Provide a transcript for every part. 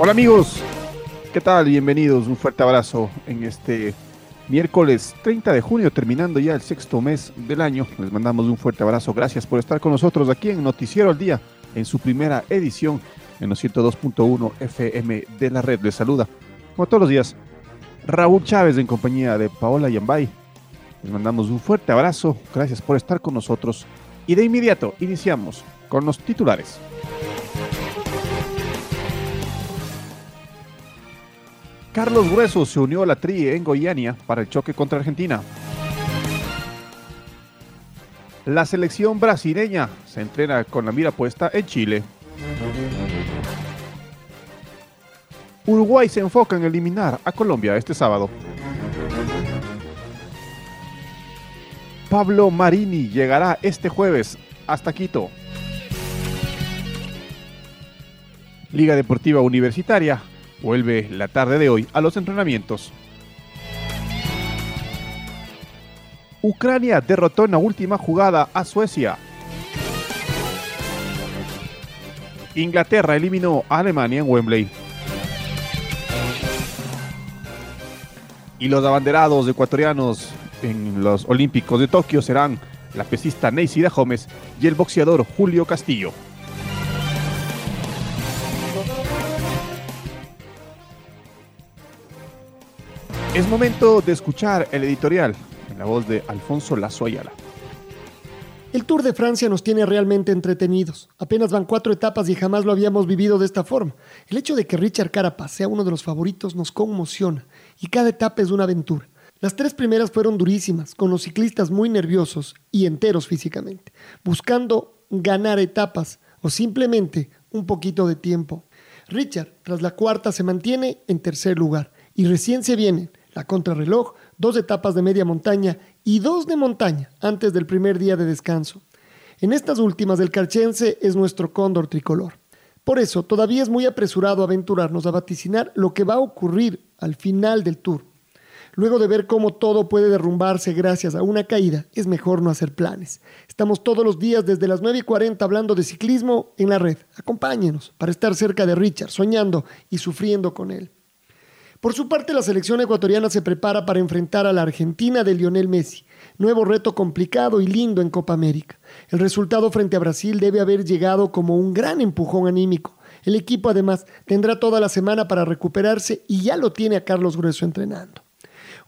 Hola amigos, ¿qué tal? Bienvenidos, un fuerte abrazo en este miércoles 30 de junio, terminando ya el sexto mes del año. Les mandamos un fuerte abrazo, gracias por estar con nosotros aquí en Noticiero al Día, en su primera edición en los 102.1 FM de la red. Les saluda, como todos los días, Raúl Chávez en compañía de Paola Yambay. Les mandamos un fuerte abrazo, gracias por estar con nosotros y de inmediato iniciamos con los titulares. Carlos Grueso se unió a la tri en Goiania para el choque contra Argentina. La selección brasileña se entrena con la mira puesta en Chile. Uruguay se enfoca en eliminar a Colombia este sábado. Pablo Marini llegará este jueves hasta Quito. Liga Deportiva Universitaria vuelve la tarde de hoy a los entrenamientos. Ucrania derrotó en la última jugada a Suecia. Inglaterra eliminó a Alemania en Wembley. Y los abanderados ecuatorianos en los Olímpicos de Tokio serán la pesista Neisida Gómez y el boxeador Julio Castillo. Es momento de escuchar el editorial en la voz de Alfonso Lazo Ayala. El Tour de Francia nos tiene realmente entretenidos. Apenas van cuatro etapas y jamás lo habíamos vivido de esta forma. El hecho de que Richard Carapaz sea uno de los favoritos nos conmociona y cada etapa es una aventura. Las tres primeras fueron durísimas, con los ciclistas muy nerviosos y enteros físicamente, buscando ganar etapas o simplemente un poquito de tiempo. Richard, tras la cuarta, se mantiene en tercer lugar y recién se vienen la contrarreloj, dos etapas de media montaña y dos de montaña antes del primer día de descanso. En estas últimas, el carchense es nuestro cóndor tricolor. Por eso, todavía es muy apresurado aventurarnos a vaticinar lo que va a ocurrir al final del tour. Luego de ver cómo todo puede derrumbarse gracias a una caída, es mejor no hacer planes. Estamos todos los días desde las 9 y 40 hablando de ciclismo en la red. Acompáñenos para estar cerca de Richard, soñando y sufriendo con él. Por su parte, la selección ecuatoriana se prepara para enfrentar a la Argentina de Lionel Messi. Nuevo reto complicado y lindo en Copa América. El resultado frente a Brasil debe haber llegado como un gran empujón anímico. El equipo además tendrá toda la semana para recuperarse y ya lo tiene a Carlos Grueso entrenando.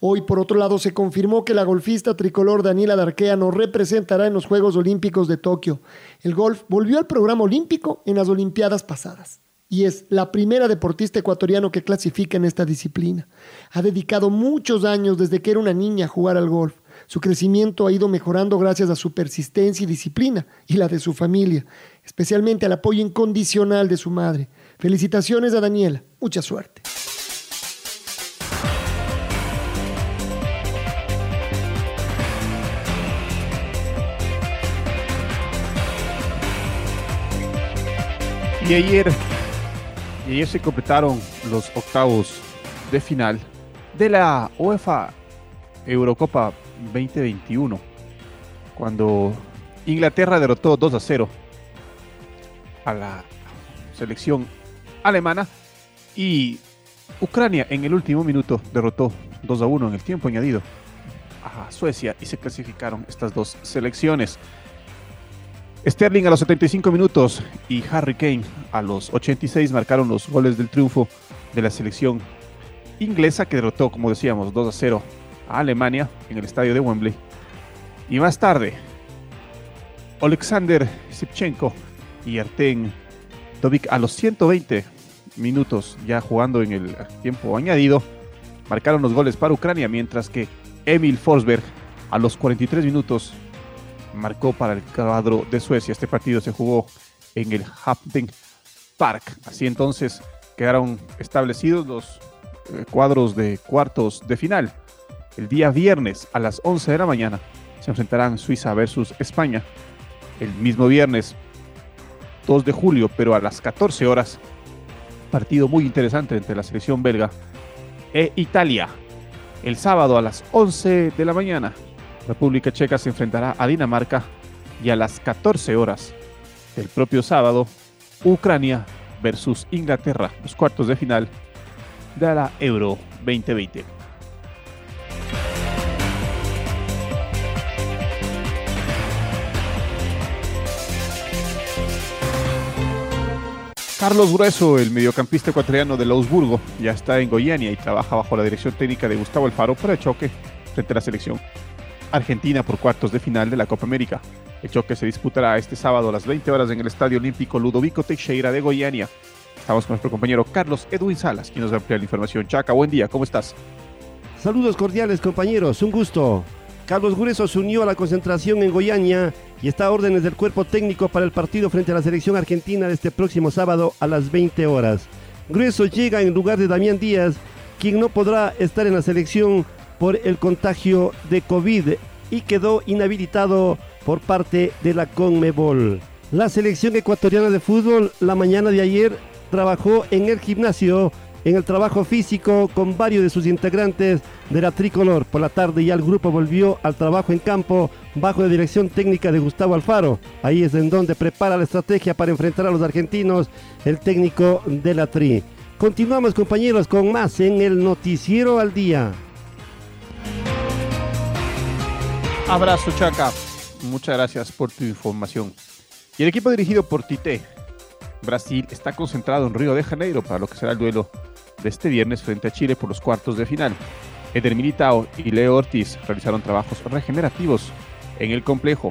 Hoy, por otro lado, se confirmó que la golfista tricolor Daniela Darquea no representará en los Juegos Olímpicos de Tokio. El golf volvió al programa olímpico en las Olimpiadas pasadas y es la primera deportista ecuatoriano que clasifica en esta disciplina. Ha dedicado muchos años desde que era una niña a jugar al golf. Su crecimiento ha ido mejorando gracias a su persistencia y disciplina y la de su familia, especialmente al apoyo incondicional de su madre. Felicitaciones a Daniela. Mucha suerte. Y ayer y ayer se completaron los octavos de final de la UEFA Eurocopa 2021, cuando Inglaterra derrotó 2 a 0 a la selección alemana y Ucrania en el último minuto derrotó 2 a 1 en el tiempo añadido a Suecia y se clasificaron estas dos selecciones. Sterling a los 75 minutos y Harry Kane a los 86 marcaron los goles del triunfo de la selección inglesa que derrotó, como decíamos, 2 a 0 a Alemania en el estadio de Wembley. Y más tarde, Alexander Sipchenko y Arten Dovic a los 120 minutos, ya jugando en el tiempo añadido, marcaron los goles para Ucrania, mientras que Emil Forsberg a los 43 minutos marcó para el cuadro de Suecia. Este partido se jugó en el Hampden Park. Así entonces quedaron establecidos los eh, cuadros de cuartos de final. El día viernes a las 11 de la mañana se enfrentarán Suiza versus España. El mismo viernes 2 de julio, pero a las 14 horas, partido muy interesante entre la selección belga e Italia. El sábado a las 11 de la mañana, República Checa se enfrentará a Dinamarca y a las 14 horas del propio sábado, Ucrania versus Inglaterra, los cuartos de final de la Euro 2020. Carlos Grueso, el mediocampista ecuatoriano del Augsburgo, ya está en Goiania y trabaja bajo la dirección técnica de Gustavo Alfaro para el choque frente a la selección argentina por cuartos de final de la Copa América. El choque se disputará este sábado a las 20 horas en el Estadio Olímpico Ludovico Teixeira de Goiania. Estamos con nuestro compañero Carlos Edwin Salas, quien nos va a ampliar la información. Chaca, buen día, ¿cómo estás? Saludos cordiales compañeros, un gusto. Carlos Grueso se unió a la concentración en Goiania y está a órdenes del cuerpo técnico para el partido frente a la selección argentina de este próximo sábado a las 20 horas. Grueso llega en lugar de Damián Díaz, quien no podrá estar en la selección por el contagio de COVID y quedó inhabilitado por parte de la CONMEBOL. La selección ecuatoriana de fútbol la mañana de ayer trabajó en el gimnasio en el trabajo físico con varios de sus integrantes de la tricolor. Por la tarde ya el grupo volvió al trabajo en campo bajo la dirección técnica de Gustavo Alfaro. Ahí es en donde prepara la estrategia para enfrentar a los argentinos el técnico de la tri. Continuamos compañeros con más en el noticiero al día. Abrazo Chaca, muchas gracias por tu información. Y el equipo dirigido por Tite, Brasil, está concentrado en Río de Janeiro para lo que será el duelo de este viernes frente a Chile por los cuartos de final. Eder Militao y Leo Ortiz realizaron trabajos regenerativos en el complejo.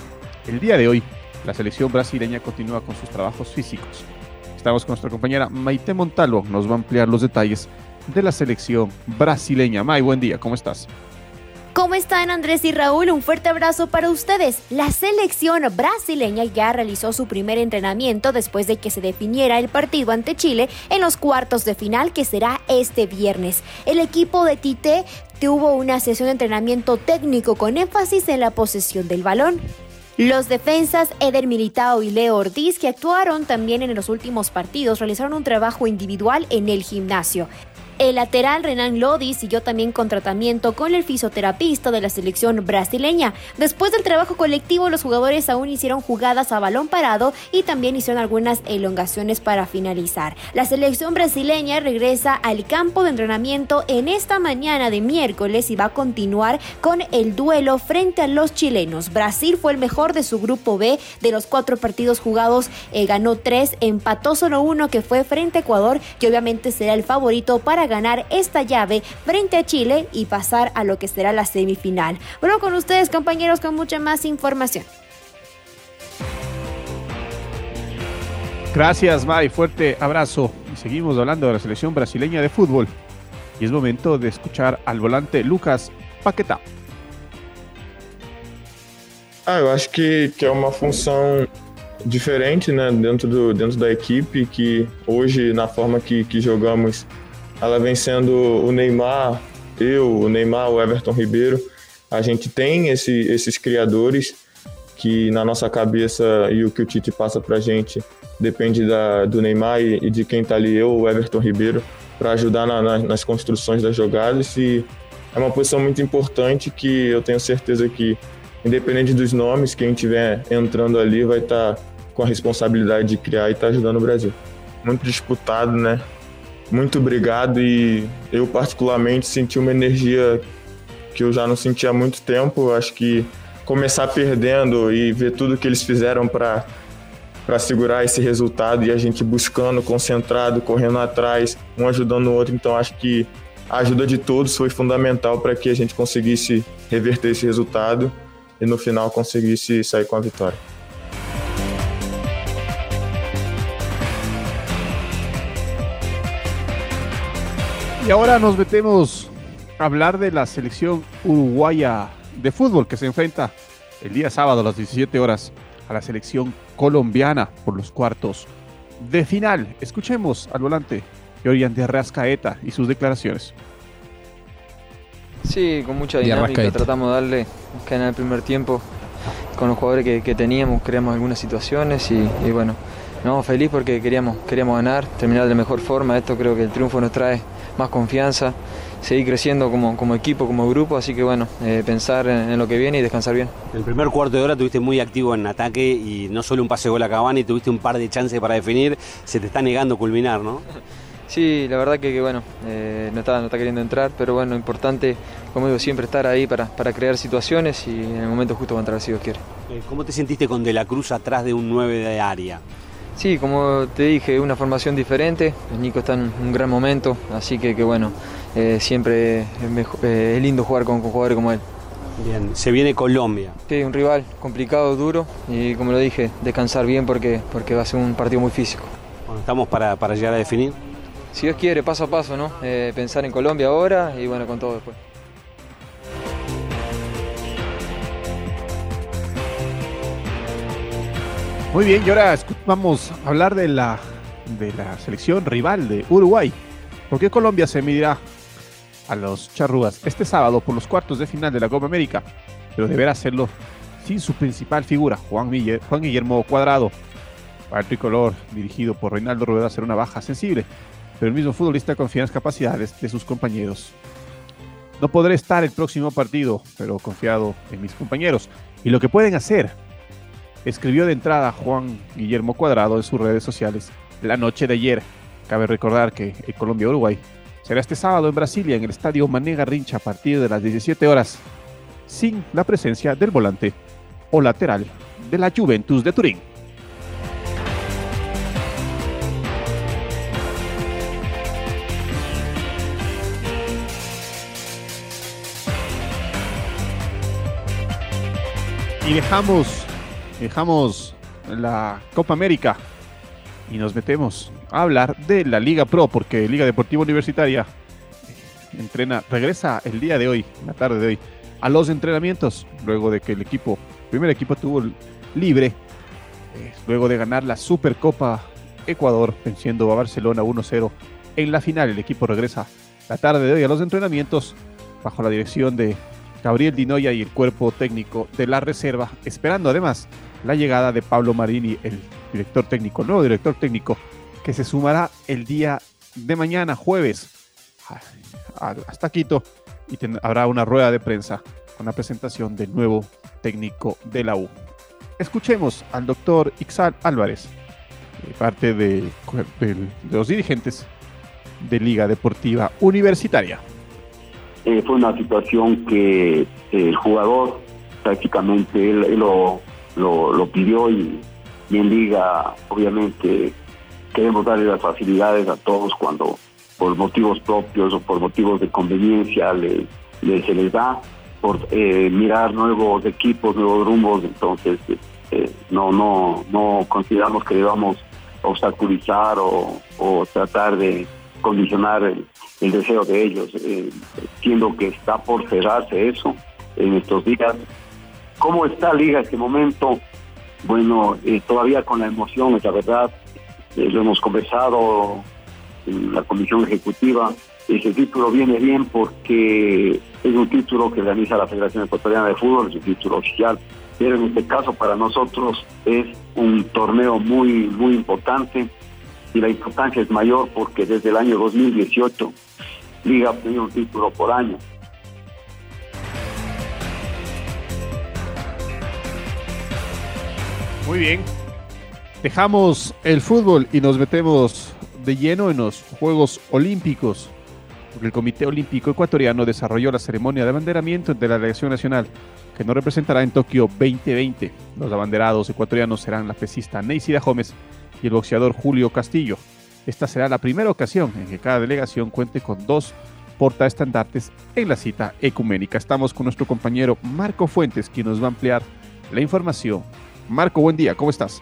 El día de hoy, la selección brasileña continúa con sus trabajos físicos. Estamos con nuestra compañera Maite Montalvo, nos va a ampliar los detalles de la selección brasileña. May, buen día, ¿cómo estás? ¿Cómo están Andrés y Raúl? Un fuerte abrazo para ustedes. La selección brasileña ya realizó su primer entrenamiento después de que se definiera el partido ante Chile en los cuartos de final que será este viernes. El equipo de Tite tuvo una sesión de entrenamiento técnico con énfasis en la posesión del balón. Los defensas Eder Militao y Leo Ortiz, que actuaron también en los últimos partidos, realizaron un trabajo individual en el gimnasio. El lateral Renan Lodi siguió también con tratamiento con el fisioterapista de la selección brasileña. Después del trabajo colectivo, los jugadores aún hicieron jugadas a balón parado y también hicieron algunas elongaciones para finalizar. La selección brasileña regresa al campo de entrenamiento en esta mañana de miércoles y va a continuar con el duelo frente a los chilenos. Brasil fue el mejor de su grupo B. De los cuatro partidos jugados, eh, ganó tres, empató solo uno que fue frente a Ecuador, que obviamente será el favorito para ganar esta llave frente a Chile y pasar a lo que será la semifinal. Bueno, con ustedes compañeros con mucha más información. Gracias, May. Fuerte abrazo. Y seguimos hablando de la selección brasileña de fútbol. Y es momento de escuchar al volante Lucas Paquetá. Ah, eu acho que, que é uma função diferente né, dentro, do, dentro da equipe, que hoje, na forma que, que jogamos, ela vem sendo o Neymar, eu, o Neymar, o Everton Ribeiro. A gente tem esse, esses criadores que na nossa cabeça e o que o Tite passa pra gente depende da, do Neymar e, e de quem tá ali, eu, o Everton Ribeiro, para ajudar na, na, nas construções das jogadas. E é uma posição muito importante que eu tenho certeza que, independente dos nomes, quem estiver entrando ali vai estar tá com a responsabilidade de criar e estar tá ajudando o Brasil. Muito disputado, né? Muito obrigado e eu particularmente senti uma energia que eu já não sentia há muito tempo. Acho que começar perdendo e ver tudo que eles fizeram para para segurar esse resultado e a gente buscando, concentrado, correndo atrás, um ajudando o outro. Então acho que a ajuda de todos foi fundamental para que a gente conseguisse reverter esse resultado e no final conseguisse sair com a vitória. Y ahora nos metemos a hablar de la selección uruguaya de fútbol que se enfrenta el día sábado a las 17 horas a la selección colombiana por los cuartos de final. Escuchemos al volante Yorian de Arrascaeta y sus declaraciones. Sí, con mucha dinámica tratamos de darle que en el primer tiempo con los jugadores que, teníamos, creamos algunas situaciones y, y bueno, no, feliz porque queríamos, queríamos ganar, terminar de mejor forma. Esto creo que el triunfo nos trae más confianza, seguir creciendo como, como equipo, como grupo. Así que bueno, eh, pensar en, lo que viene y descansar bien. El primer cuarto de hora tuviste muy activo en ataque y no solo un pase gol a Cavani, tuviste un par de chances para definir. Se te está negando culminar, ¿no? Sí, la verdad que, bueno, eh, no, está, no está queriendo entrar, pero bueno, importante, como digo, siempre estar ahí para, para crear situaciones y en el momento justo va a entrar si Dios quiere. Eh, ¿Cómo te sentiste con De la Cruz atrás de un 9 de área? Sí, como te dije, una formación diferente. Nico está en un gran momento, así que, que bueno, eh, siempre eh, es, lindo jugar con, jugadores como él. Bien, se viene Colombia. Sí, un rival complicado, duro y como lo dije, descansar bien porque, porque va a ser un partido muy físico. Bueno, ¿estamos para, para llegar a definir? Si Dios quiere, paso a paso, ¿no? Eh, pensar en Colombia ahora y bueno, con todo después. Muy bien, y ahora vamos a hablar de la, de la selección rival de Uruguay. Porque Colombia se medirá a los charrúas este sábado por los cuartos de final de la Copa América, pero deberá hacerlo sin su principal figura, Juan, Juan Guillermo Cuadrado. Para el tricolor, dirigido por Reinaldo Rueda, será una baja sensible, pero el mismo futbolista confía en las capacidades de sus compañeros. No podré estar el próximo partido, pero confiado en mis compañeros y lo que pueden hacer escribió de entrada Juan Guillermo Cuadrado en sus redes sociales la noche de ayer. Cabe recordar que el Colombia-Uruguay será este sábado en Brasilia en el estadio Manega Rincha a partir de las 17 horas, sin la presencia del volante o lateral de la Juventus de Turín. Y dejamos dejamos la Copa América y nos metemos a hablar de la Liga Pro, porque Liga Deportiva Universitaria entrena, regresa el día de hoy, la tarde de hoy, a los entrenamientos, luego de que el equipo, el primer equipo tuvo libre, eh, luego de ganar la Supercopa Ecuador, venciendo a Barcelona 1-0 en la final. El equipo regresa la tarde de hoy a los entrenamientos bajo la dirección de Gabriel Dinoya y el cuerpo técnico de la reserva, esperando además la llegada de Pablo Marini, el director técnico, nuevo director técnico, que se sumará el día de mañana, jueves, hasta Quito, y habrá una rueda de prensa con la presentación del nuevo técnico de la U. Escuchemos al doctor Ixal Álvarez, parte de, los dirigentes de Liga Deportiva Universitaria. Eh, fue una situación que el jugador prácticamente él lo, lo, pidió y, en liga obviamente queremos darle las facilidades a todos cuando por motivos propios o por motivos de conveniencia le, se les da por eh, mirar nuevos equipos, nuevos rumbos, entonces eh, no no no consideramos que debamos obstaculizar o, tratar de condicionar el, deseo de ellos, eh, siendo que está por cerrarse eso en estos días, ¿Cómo está Liga en este momento? Bueno, eh, todavía con la emoción, la verdad. Eh, lo hemos conversado en la comisión ejecutiva. Ese título viene bien porque es un título que realiza la Federación Ecuatoriana de Fútbol, es un título oficial. Pero en este caso para nosotros es un torneo muy, muy importante y la importancia es mayor porque desde el año 2018 Liga ha tenido un título por año. Muy bien. Dejamos el fútbol y nos metemos de lleno en los Juegos Olímpicos. el Comité Olímpico Ecuatoriano desarrolló la ceremonia de abanderamiento de la delegación nacional, que nos representará en Tokio 2020. Los abanderados ecuatorianos serán la pesista Neisida Gómez y el boxeador Julio Castillo. Esta será la primera ocasión en que cada delegación cuente con dos portaestandartes en la cita ecuménica. Estamos con nuestro compañero Marco Fuentes, quien nos va a ampliar la información Marco, buen día, ¿cómo estás?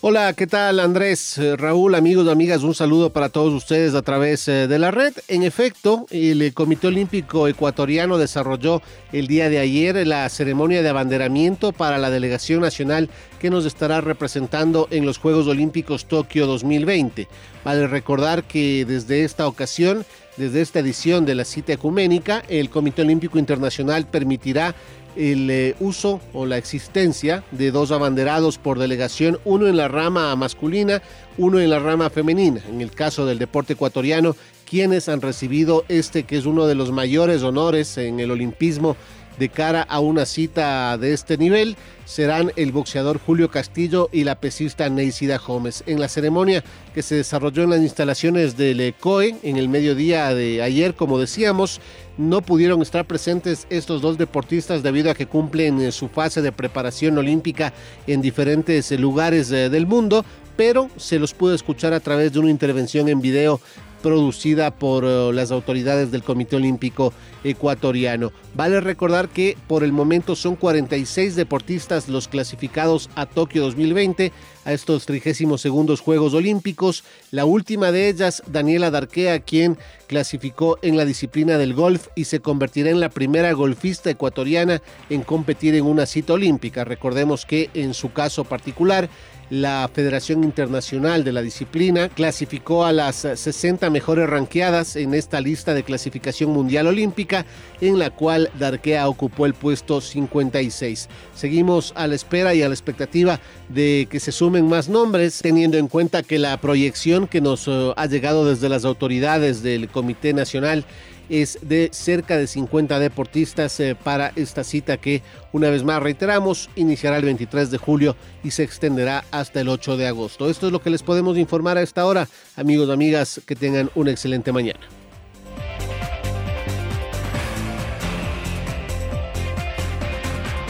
Hola, ¿qué tal Andrés? Eh, Raúl, amigos, amigas, un saludo para todos ustedes a través eh, de la red. En efecto, el Comité Olímpico Ecuatoriano desarrolló el día de ayer la ceremonia de abanderamiento para la delegación nacional que nos estará representando en los Juegos Olímpicos Tokio 2020. Vale recordar que desde esta ocasión desde esta edición de la cita ecuménica, el Comité Olímpico Internacional permitirá el eh, uso o la existencia de dos abanderados por delegación, uno en la rama masculina, uno en la rama femenina. En el caso del deporte ecuatoriano, quienes han recibido este que es uno de los mayores honores en el olimpismo de cara a una cita de este nivel serán el boxeador Julio Castillo y la pesista Neisida Gómez. En la ceremonia que se desarrolló en las instalaciones del COE en el mediodía de ayer, como decíamos, no pudieron estar presentes estos dos deportistas debido a que cumplen eh, su fase de preparación olímpica en diferentes eh, lugares eh, del mundo, pero se los pudo escuchar a través de una intervención en video producida por eh, las autoridades del Comité Olímpico Ecuatoriano. Vale recordar que por el momento son 46 deportistas los clasificados a Tokio 2020, a estos 32 segundos Juegos Olímpicos. La última de ellas, Daniela Darquea, quien clasificó en la disciplina del golf y se convertirá en la primera golfista ecuatoriana en competir en una cita olímpica. Recordemos que en su caso particular, la Federación Internacional de la Disciplina clasificó a las 60 mejores ranqueadas en esta lista de clasificación mundial olímpica, en la cual Darquea ocupó el puesto 56. Seguimos a la espera y a la expectativa de que se sumen más nombres, teniendo en cuenta que la proyección que nos eh, ha llegado desde las autoridades del Comité Nacional es de cerca de 50 deportistas eh, para esta cita que, una vez más reiteramos, iniciará el 23 de julio y se extenderá hasta el 8 de agosto. Esto es lo que les podemos informar a esta hora. Amigos amigas, que tengan una excelente mañana.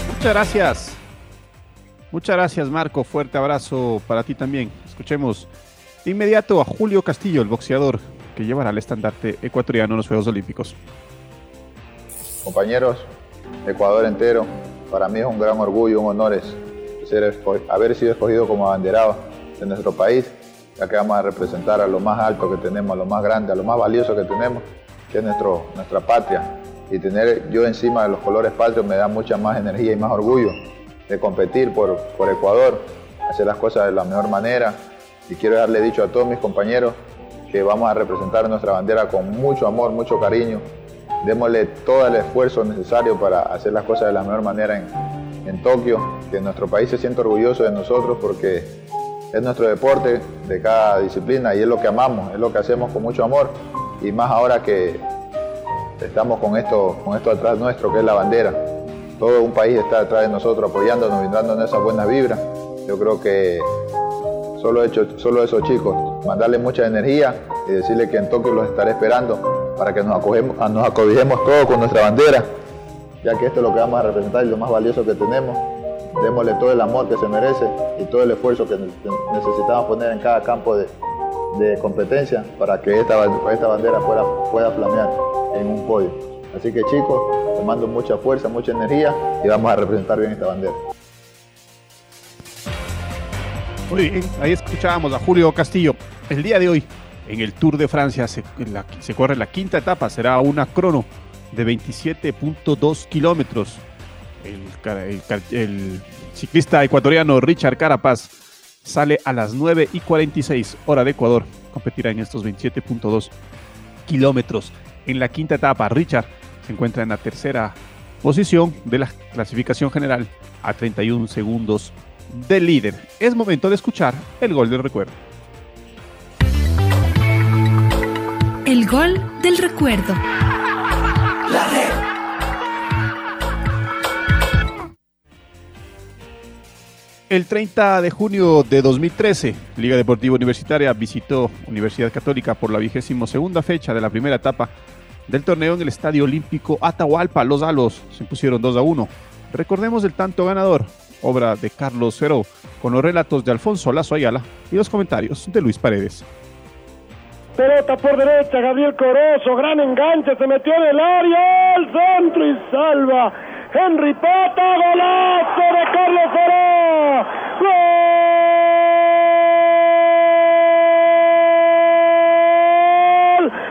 Muchas gracias. Muchas gracias, Marco. Fuerte abrazo para ti también. Escuchemos de inmediato a Julio Castillo, el boxeador que llevará el estandarte ecuatoriano en los Juegos Olímpicos. Compañeros, Ecuador entero, para mí es un gran orgullo, un honor ser, haber sido escogido como abanderado de nuestro país, ya que vamos a representar a lo más alto que tenemos, a lo más grande, a lo más valioso que tenemos, que es nuestro, nuestra patria. Y tener yo encima de los colores patrios me da mucha más energía y más orgullo de competir por, por Ecuador, hacer las cosas de la mejor manera. Y quiero darle dicho a todos mis compañeros que vamos a representar nuestra bandera con mucho amor, mucho cariño. Démosle todo el esfuerzo necesario para hacer las cosas de la mejor manera en, en Tokio, que nuestro país se sienta orgulloso de nosotros porque es nuestro deporte de cada disciplina y es lo que amamos, es lo que hacemos con mucho amor y más ahora que estamos con esto, con esto atrás nuestro que es la bandera. Todo un país está detrás de nosotros apoyándonos, brindándonos esas buenas vibras. Yo creo que solo, esos chicos, mandarles mucha energía y decirles que en Tokio los estaré esperando para que nos, acogemos, nos acobijemos todos con nuestra bandera, ya que esto es lo que vamos a representar y lo más valioso que tenemos. Démosle todo el amor que se merece y todo el esfuerzo que necesitamos poner en cada campo de, competencia para que esta, bandera pueda, pueda flamear en un podio. Así que chicos, les mando mucha fuerza, mucha energía y vamos a representar bien esta bandera. Muy bien, ahí escuchábamos a Julio Castillo. El día de hoy, en el Tour de Francia, se, corre la quinta etapa, será una crono de 27.2 kilómetros. El, ciclista ecuatoriano Richard Carapaz sale a las 9 y 46 hora de Ecuador. Competirá en estos 27.2 kilómetros. En la quinta etapa, Richard se encuentra en la tercera posición de la clasificación general a 31 segundos del líder. Es momento de escuchar el gol del recuerdo. El gol del recuerdo. La red. El 30 de junio de 2013, Liga Deportiva Universitaria visitó Universidad Católica por la vigésimo segunda fecha de la primera etapa del torneo en el Estadio Olímpico Atahualpa. Los Alos se impusieron 2 a 1. Recordemos el tanto ganador, obra de Carlos Feró, con los relatos de Alfonso Lazo Ayala y los comentarios de Luis Paredes. Pelota por derecha, Gabriel Corozo, gran enganche, se metió en el área, al centro y salva. Henry Pata, golazo de Carlos Feró. ¡Gol!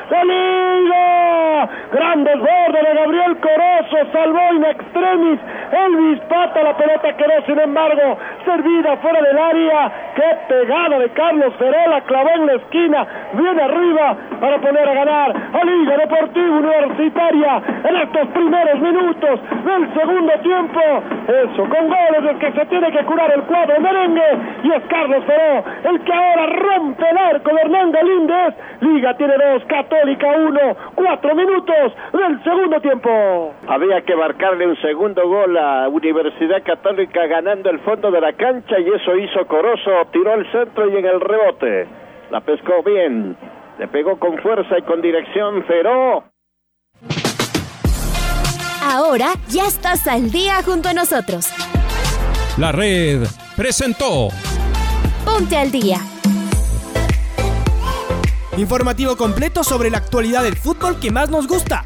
¡De Liga! ¡Grandes goles! Gabriel Corozo, salvó in extremis. Elvis Pata, la pelota quedó sin embargo servida fuera del área. ¡Qué pegada de Carlos Ferola! Clavó en la esquina, viene arriba para poner a ganar a Liga Deportiva Universitaria en estos primeros minutos del segundo tiempo. Eso, con goles es que se tiene que curar el cuadro merengue y es Carlos Feró el que ahora rompe el arco de Hernán Galíndez. Liga tiene dos, Católica uno, cuatro minutos del segundo tiempo. Había que marcarle un segundo gol a Universidad Católica ganando el fondo de la cancha y eso hizo Corozo, tiró al centro y en el rebote. La pescó bien, le pegó con fuerza y con dirección Feró. Ahora ya estás al día junto a nosotros. La red presentó Ponte al día. Informativo completo sobre la actualidad del fútbol que más nos gusta,